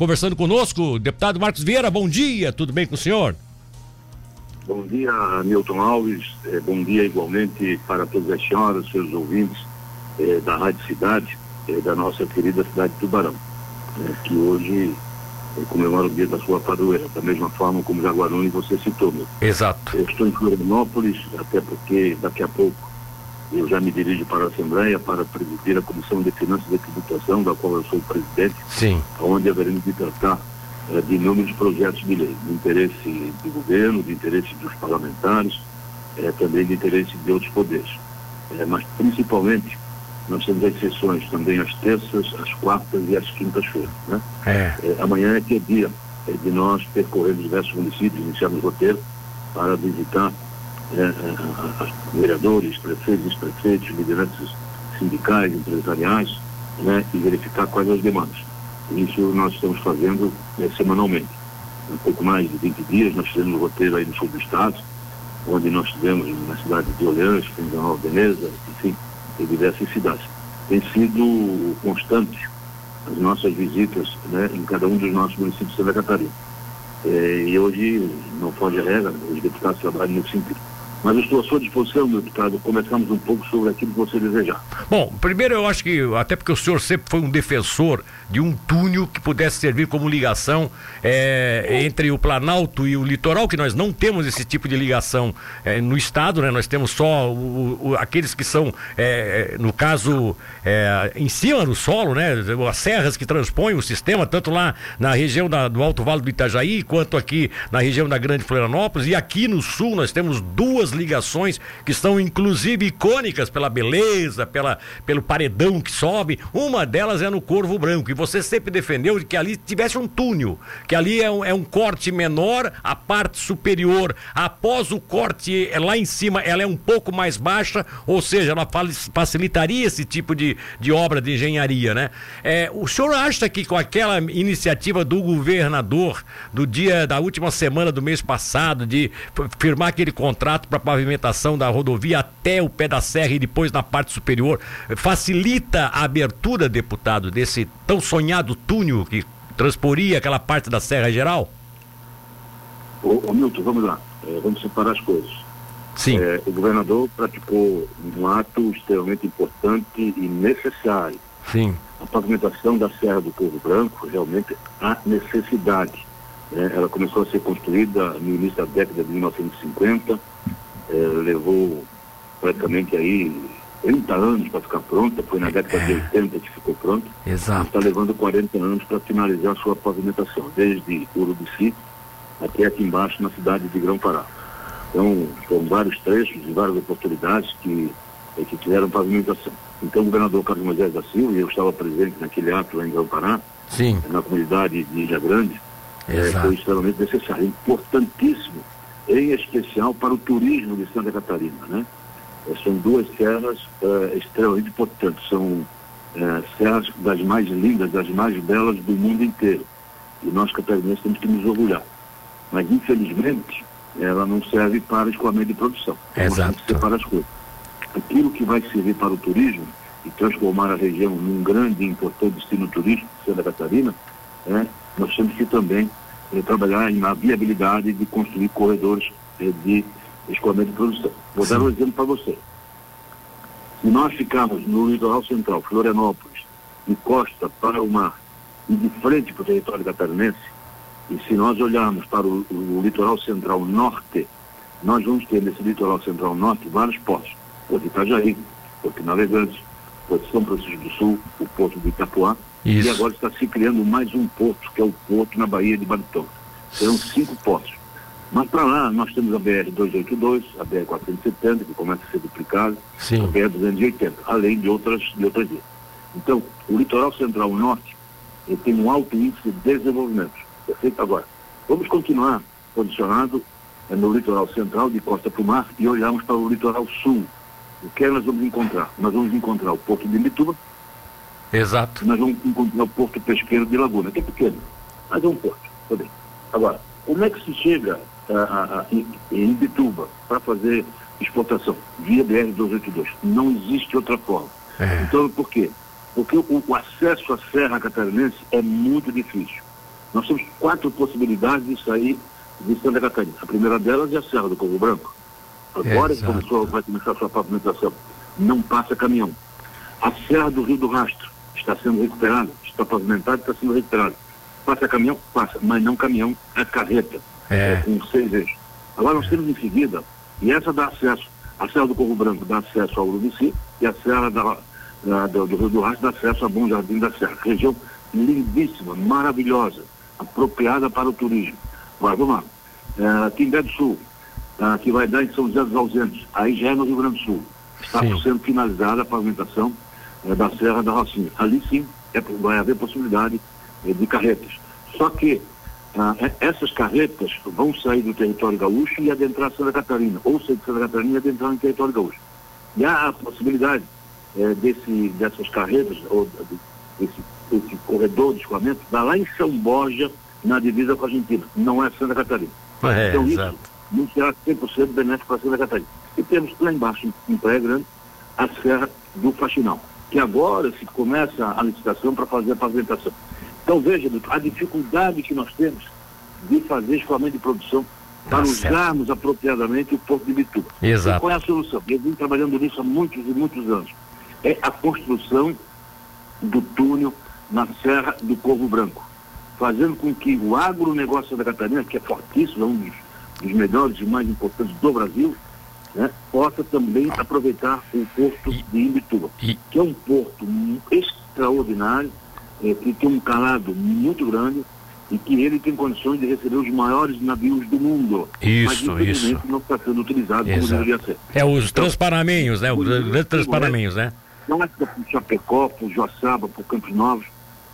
conversando conosco. Deputado Marcos Vieira, bom dia, tudo bem com o senhor? Bom dia, Milton Alves. Eh, bom dia igualmente para todas as senhoras, seus ouvintes eh, da Rádio Cidade, eh, da nossa querida cidade de Tubarão, né, que hoje eh, comemora o dia da sua padroeira, da mesma forma como Jaguaruni você citou, meu. Exato. Eu estou em Florianópolis, até porque daqui a pouco eu já me dirijo para a Assembleia para presidir a Comissão de Finanças e Tributação, da qual eu sou o presidente, Sim. onde haveremos de tratar eh, de inúmeros projetos de lei, de interesse do governo, de interesse dos parlamentares, eh, também de interesse de outros poderes. Eh, mas, principalmente, nós temos as sessões também às terças, às quartas e às quintas-feiras. Né? É. Amanhã é que é dia eh, de nós percorrermos diversos municípios, iniciarmos roteiro para visitar eh, eh, os vereadores, prefeitos, prefeitos, lideranças sindicais, empresariais, né, e verificar quais as demandas. Isso nós estamos fazendo eh, semanalmente. Um pouco mais de 20 dias, nós fizemos um roteiro aí no sul do estado, onde nós tivemos na cidade de Orleans, em Nova Veneza, enfim, em diversas cidades. Tem sido constante as nossas visitas né, em cada um dos nossos municípios de Santa Catarina. Eh, e hoje não foge a regra, os deputados trabalham nesse sentido. Mas estou à sua disposição, meu deputado, começamos um pouco sobre aquilo que você desejar. Bom, primeiro eu acho que, até porque o senhor sempre foi um defensor de um túnel que pudesse servir como ligação é, entre o Planalto e o litoral, que nós não temos esse tipo de ligação é, no estado, né? Nós temos só o, o, aqueles que são, é, no caso, em cima do solo, né? As serras que transpõem o sistema, tanto lá na região da, do Alto Vale do Itajaí, quanto aqui na região da Grande Florianópolis, e aqui no sul nós temos duas ligações que são inclusive icônicas pela beleza, pela, pelo paredão que sobe. Uma delas é no Corvo Branco, e você sempre defendeu que ali tivesse um túnel, que ali é um, é um corte menor, a parte superior, após o corte é lá em cima, ela é um pouco mais baixa, ou seja, ela facilitaria esse tipo de, de obra de engenharia, né? É, o senhor acha que com aquela iniciativa do governador do dia da última semana do mês passado de firmar aquele contrato para pavimentação da rodovia até o pé da serra e depois na parte superior, facilita a abertura, deputado, desse tão sonhado túnel que transporia aquela parte da Serra Geral? Ô, ô Milton, vamos lá. É, vamos separar as coisas. Sim. É, o governador praticou um ato extremamente importante e necessário. Sim. A pavimentação da Serra do Povo Branco realmente há necessidade. É, ela começou a ser construída no início da década de 1950, é, levou praticamente aí 30 anos para ficar pronta, foi na década de 80 que ficou pronta. Exato. Está levando 40 anos para finalizar a sua pavimentação, desde Urubici até aqui embaixo na cidade de Grão Pará. Então, foram vários trechos e várias oportunidades que, eh, que tiveram pavimentação. Então, o governador Carlos Moisés da Silva, e eu estava presente naquele ato lá em Grão Pará, Sim. na comunidade de Ilha Grande, Exato. foi extremamente necessário, importantíssimo, em especial para o turismo de Santa Catarina, né? São duas serras eh, extremamente importantes, são eh, serras das mais lindas, das mais belas do mundo inteiro. E nós catarinenses temos que nos orgulhar. Mas, infelizmente, ela não serve para escoamento de produção. Exato. separar as coisas. Aquilo que vai servir para o turismo e transformar a região num grande e importante destino turístico de Santa Catarina, né, nós temos que também eh, trabalhar na viabilidade de construir corredores eh, de escoamento de produção. Vou dar um exemplo para você. Se nós ficarmos no litoral central, Florianópolis, de costa para o mar e de frente para o território catarinense, e se nós olharmos para o, o litoral central norte, nós vamos ter nesse litoral central norte vários portos. Porto de Itajaí, Porto de Navegantes, Porto São Francisco do Sul, o Porto de Itapuá, Isso. e agora está se criando mais um porto, que é o Porto na Baía de Baritão. Serão cinco portos. Mas para lá nós temos a BR-282, a BR-470, que começa a ser duplicada, a Sim. BR-280, além de outras, de outras vias. Então, o litoral central norte ele tem um alto índice de desenvolvimento. Perfeito? Agora, vamos continuar posicionado eh, no litoral central, de costa para o mar, e olharmos para o litoral sul. O que é nós vamos encontrar? Nós vamos encontrar o Porto de Mituba, Exato. nós vamos encontrar o Porto Pesqueiro de Laguna, que é pequeno, mas é um porto. Tá bem. Agora, como é que se chega ah, ah, ah, em, em Bituba para fazer exportação? Via BR-282. Não existe outra forma. É. Então, por quê? Porque o, o acesso à Serra Catarinense é muito difícil. Nós temos quatro possibilidades de sair de Santa Catarina. A primeira delas é a Serra do Corvo Branco. Agora que começou, vai começar a sua pavimentação. Não passa caminhão. A Serra do Rio do Rastro está sendo recuperada, está pavimentada, está sendo recuperada. Passa caminhão? Passa, mas não caminhão, é carreta. É. é com seis eixos. Agora nós temos em seguida, e essa dá acesso, a Serra do Corvo Branco dá acesso ao Urubici e a Serra da, da, do, do Rio do Rastro dá acesso a Bom Jardim da Serra. Região lindíssima, maravilhosa, apropriada para o turismo. Agora, vamos lá. É, Timbé do Sul, é, que vai dar em São José dos Ausentes, aí já é no Rio Grande do Sul. Está sim. sendo finalizada a pavimentação é, da Serra da Rocinha. Ali sim é, vai haver possibilidade é, de carretas. Só que ah, é, essas carretas vão sair do território gaúcho e adentrar Santa Catarina, ou sair de Santa Catarina e adentrar no território gaúcho. E há a possibilidade é, desse, dessas carretas, ou desse, desse corredor de escoamento, dar lá em São Borja, na divisa com a Argentina, não é Santa Catarina. É, então exato. isso não será 100% benéfico para Santa Catarina. E temos lá embaixo, em Praia Grande, a Serra do Faxinal, que agora se começa a licitação para fazer a pavimentação. Então veja, a dificuldade que nós temos de fazer escoamento de produção para tá usarmos apropriadamente o Porto de Bituba. Exato. E qual é a solução? Eu vim trabalhando nisso há muitos e muitos anos. É a construção do túnel na Serra do Corvo Branco, fazendo com que o agronegócio da Catarina, que é fortíssimo, é um dos, dos melhores e mais importantes do Brasil, né, possa também aproveitar o porto de Imbituba, que é um porto extraordinário, é, que tem um calado muito grande e que ele tem condições de receber os maiores navios do mundo. Isso, mas, isso. não está sendo utilizado Exato. como deveria ser. É os então, transparaminhos, né? Os grandes transparaminhos, né? Passa né? por Chapecó, por Joaçaba, por Campos Novos,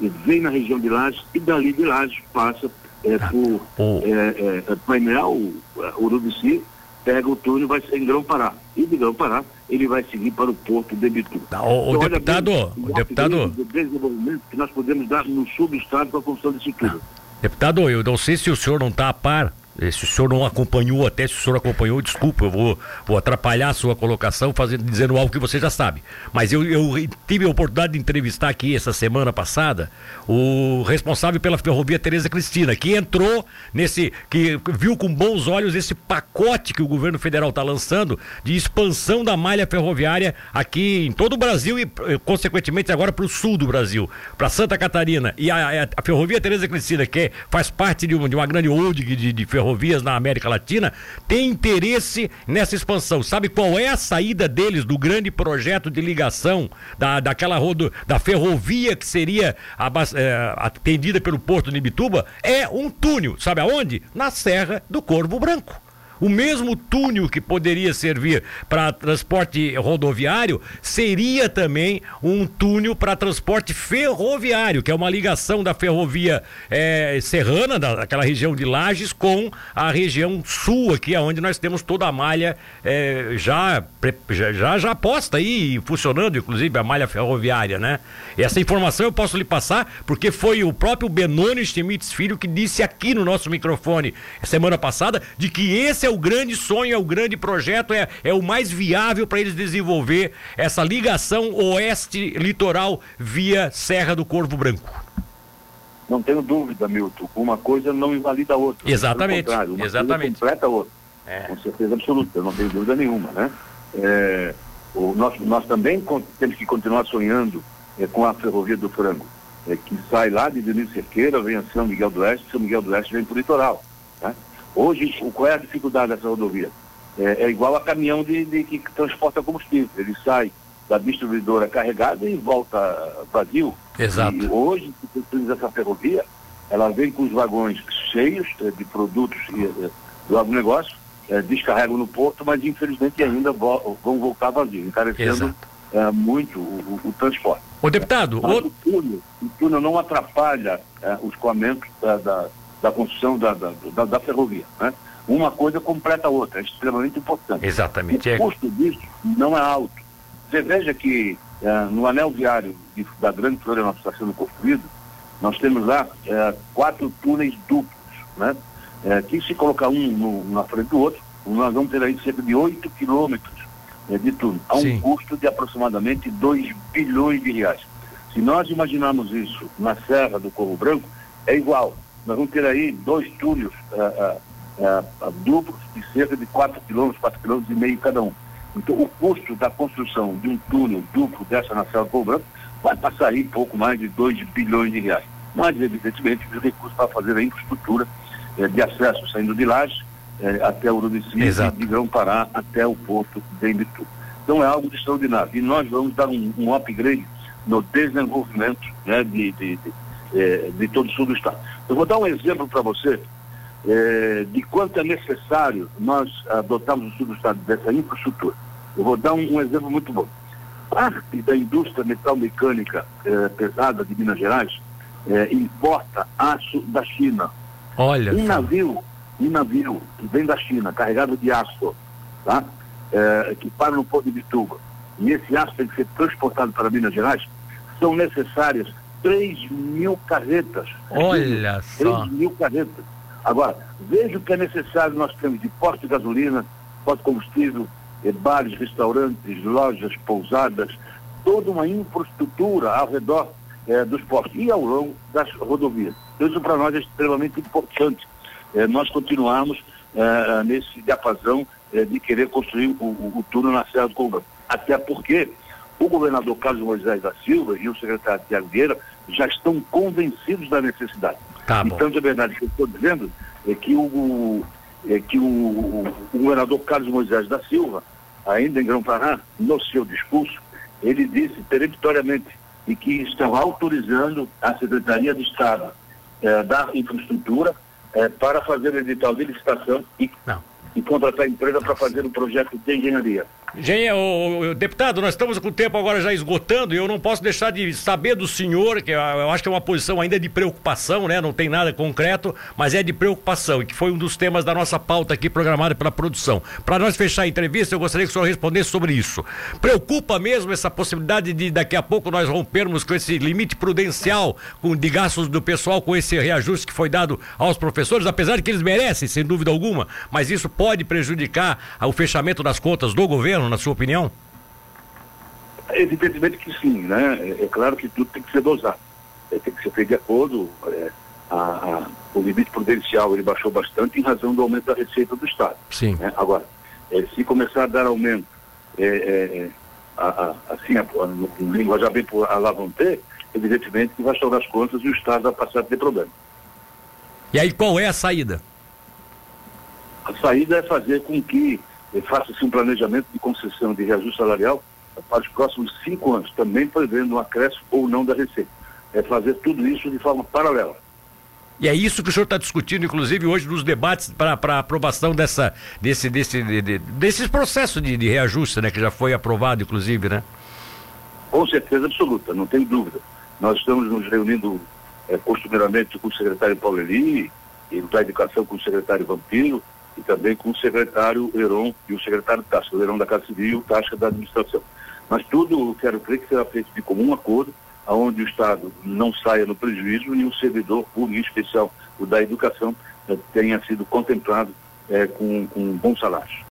e vem na região de Lages e dali de Lages passa é, ah, por oh. é, é, Painel, Urubici, pega o túnel e vai ser em Grão Pará. E de Grão Pará ele vai seguir para o Porto de Bitu. Tá, o, então, deputado, bem, o deputado... De desenvolvimento que nós podemos dar no subestado a construção desse túnel. Deputado, eu não sei se o senhor não está a par se o senhor não acompanhou, até se o senhor acompanhou, desculpa, eu vou, vou atrapalhar a sua colocação fazendo, dizendo algo que você já sabe. Mas eu, eu tive a oportunidade de entrevistar aqui essa semana passada o responsável pela ferrovia Tereza Cristina, que entrou nesse, que viu com bons olhos esse pacote que o governo federal está lançando de expansão da malha ferroviária aqui em todo o Brasil e, consequentemente, agora para o sul do Brasil, para Santa Catarina. E a, a, a ferrovia Tereza Cristina, que faz parte de uma, de uma grande holding de, de ferrovia ferrovias na América Latina tem interesse nessa expansão. Sabe qual é a saída deles do grande projeto de ligação da, daquela rodo, da ferrovia que seria é, atendida pelo Porto de Ibituba? É um túnel, sabe aonde? Na Serra do Corvo Branco. O mesmo túnel que poderia servir para transporte rodoviário seria também um túnel para transporte ferroviário, que é uma ligação da ferrovia é, serrana, daquela região de Lages, com a região sul, aqui, onde nós temos toda a malha é, já, já, já posta aí, funcionando, inclusive a malha ferroviária, né? Essa informação eu posso lhe passar, porque foi o próprio Benoni Schmitz Filho que disse aqui no nosso microfone semana passada de que esse é o grande sonho, é o grande projeto, é, é o mais viável para eles desenvolver essa ligação oeste-litoral via Serra do Corvo Branco. Não tenho dúvida, Milton. Uma coisa não invalida a outra. Exatamente. Uma Exatamente. Coisa completa a outra. É. Com certeza absoluta, não tenho dúvida nenhuma, né? É, o, nós, nós também temos que continuar sonhando é, com a Ferrovia do Frango, é, que sai lá de Denise Cerqueira, vem a São Miguel do Oeste, São Miguel do Oeste vem para o litoral. Né? Hoje, qual é a dificuldade dessa rodovia? É, é igual a caminhão de, de, que transporta combustível. Ele sai da distribuidora carregada e volta vazio. Exato. E hoje, se utiliza essa ferrovia, ela vem com os vagões cheios é, de produtos é, do agronegócio, é, descarregam no porto, mas infelizmente ainda vo vão voltar vazios, encarecendo é, muito o, o, o, transporte. O deputado, o... o... túnel, o túnel não atrapalha é, os escoamento da, da da construção da, da, da, da ferrovia. Né? Uma coisa completa a outra, é extremamente importante. Exatamente. O é. custo disso não é alto. Você veja que é, no anel viário de, da Grande Florianópolis está sendo construído, nós temos lá é, quatro túneis duplos, né? É, que se colocar um no, na frente do outro, nós vamos ter aí cerca de 8 quilômetros é, de túnel, a um Sim. custo de aproximadamente 2 bilhões de reais. Se nós imaginarmos isso na Serra do Corvo Branco, é igual nós vamos ter aí dois túneis uh, uh, duplos de cerca de 4 quilômetros, 4 quilômetros e meio cada um. Então, o custo da construção de um túnel duplo dessa na Serra do Branco vai passar aí pouco mais de 2 bilhões de reais. Mas, evidentemente, os recursos para fazer a infraestrutura eh, de acesso saindo de Lages eh, até o Urubici e de Grão-Pará até o porto de Imbitu. Então, é algo de extraordinário. E nós vamos dar um, um upgrade no desenvolvimento né, de, de, de, eh, de todo o sul do estado. Eu vou dar um exemplo para você é, de quanto é necessário nós adotarmos o sul do estado dessa infraestrutura. Eu vou dar um, um exemplo muito bom. Parte da indústria metal-mecânica é, pesada de Minas Gerais é, importa aço da China. Olha. Um navio, um navio que vem da China, carregado de aço, tá? É, que para no porto de Bituba, e esse aço tem que ser transportado para Minas Gerais, são necessárias 3 mil carretas. Olha 3 só. 3 mil carretas. Agora, veja o que é necessário nós temos de posto de gasolina, posto de combustível, eh, bares, restaurantes, lojas, pousadas, toda uma infraestrutura ao redor eh, dos postos e ao longo das rodovias. Então, isso para nós é extremamente importante. Eh, nós continuarmos eh, nesse diapasão de querer construir o, o, o túnel na Serra do Colombo. Até porque o governador Carlos Moisés da Silva e o secretário Tiago Vieira já estão convencidos da necessidade. Tá então, de verdade, o que eu estou dizendo é que o, é que o, o, o, governador Carlos Moisés da Silva, ainda em Grão-Pará, no seu discurso, ele disse peremptoriamente e que estão autorizando a Secretaria de Estado eh, da Infraestrutura eh, para fazer edital de licitação e, e contratar a empresa para fazer um projeto de engenharia. Gente, o, o, deputado, nós estamos com o tempo agora já esgotando e eu não posso deixar de saber do senhor, que eu acho que é uma posição ainda de preocupação, né? Não tem nada concreto, mas é de preocupação e que foi um dos temas da nossa pauta aqui programada pela produção. Para nós fechar a entrevista, eu gostaria que o senhor respondesse sobre isso. Preocupa mesmo essa possibilidade de daqui a pouco nós rompermos com esse limite prudencial com, de gastos do pessoal, com esse reajuste que foi dado aos professores, apesar de que eles merecem, sem dúvida alguma, mas isso pode prejudicar o fechamento das contas do governo? Governo, na sua opinião? Evidentemente que sim, né? É, é claro que tudo tem que ser dosado. É, tem que ser feito de acordo. É, a, a, o limite prudencial ele baixou bastante em razão do aumento da receita do Estado. Sim. Né? Agora, é, se começar a dar aumento, é, é, a, assim, no linguajar bem por alavanter, evidentemente que vai estourar as contas e o Estado vai passar a ter problema. E aí qual é a saída? A saída é fazer com que faça-se um planejamento de concessão de reajuste salarial para os próximos cinco anos, também prevendo um acréscimo ou não da receita. É fazer tudo isso de forma paralela. E é isso que o senhor está discutindo, inclusive, hoje nos debates para aprovação dessa, desse, desse, de, de, desses processos de, de, reajuste, né? Que já foi aprovado, inclusive, né? Com certeza absoluta, não tem dúvida. Nós estamos nos reunindo é, costumeiramente com o secretário Paulo Eli, e da Educação com o secretário Vampiro, e também com o secretário Heron e o secretário Tasca, o Heron da Casa Civil e o Tasca da Administração. Mas tudo, quero crer que será feito de comum acordo, aonde o Estado não saia no prejuízo e o servidor público, em especial o da educação, eh, tenha sido contemplado eh, com, com bons salários.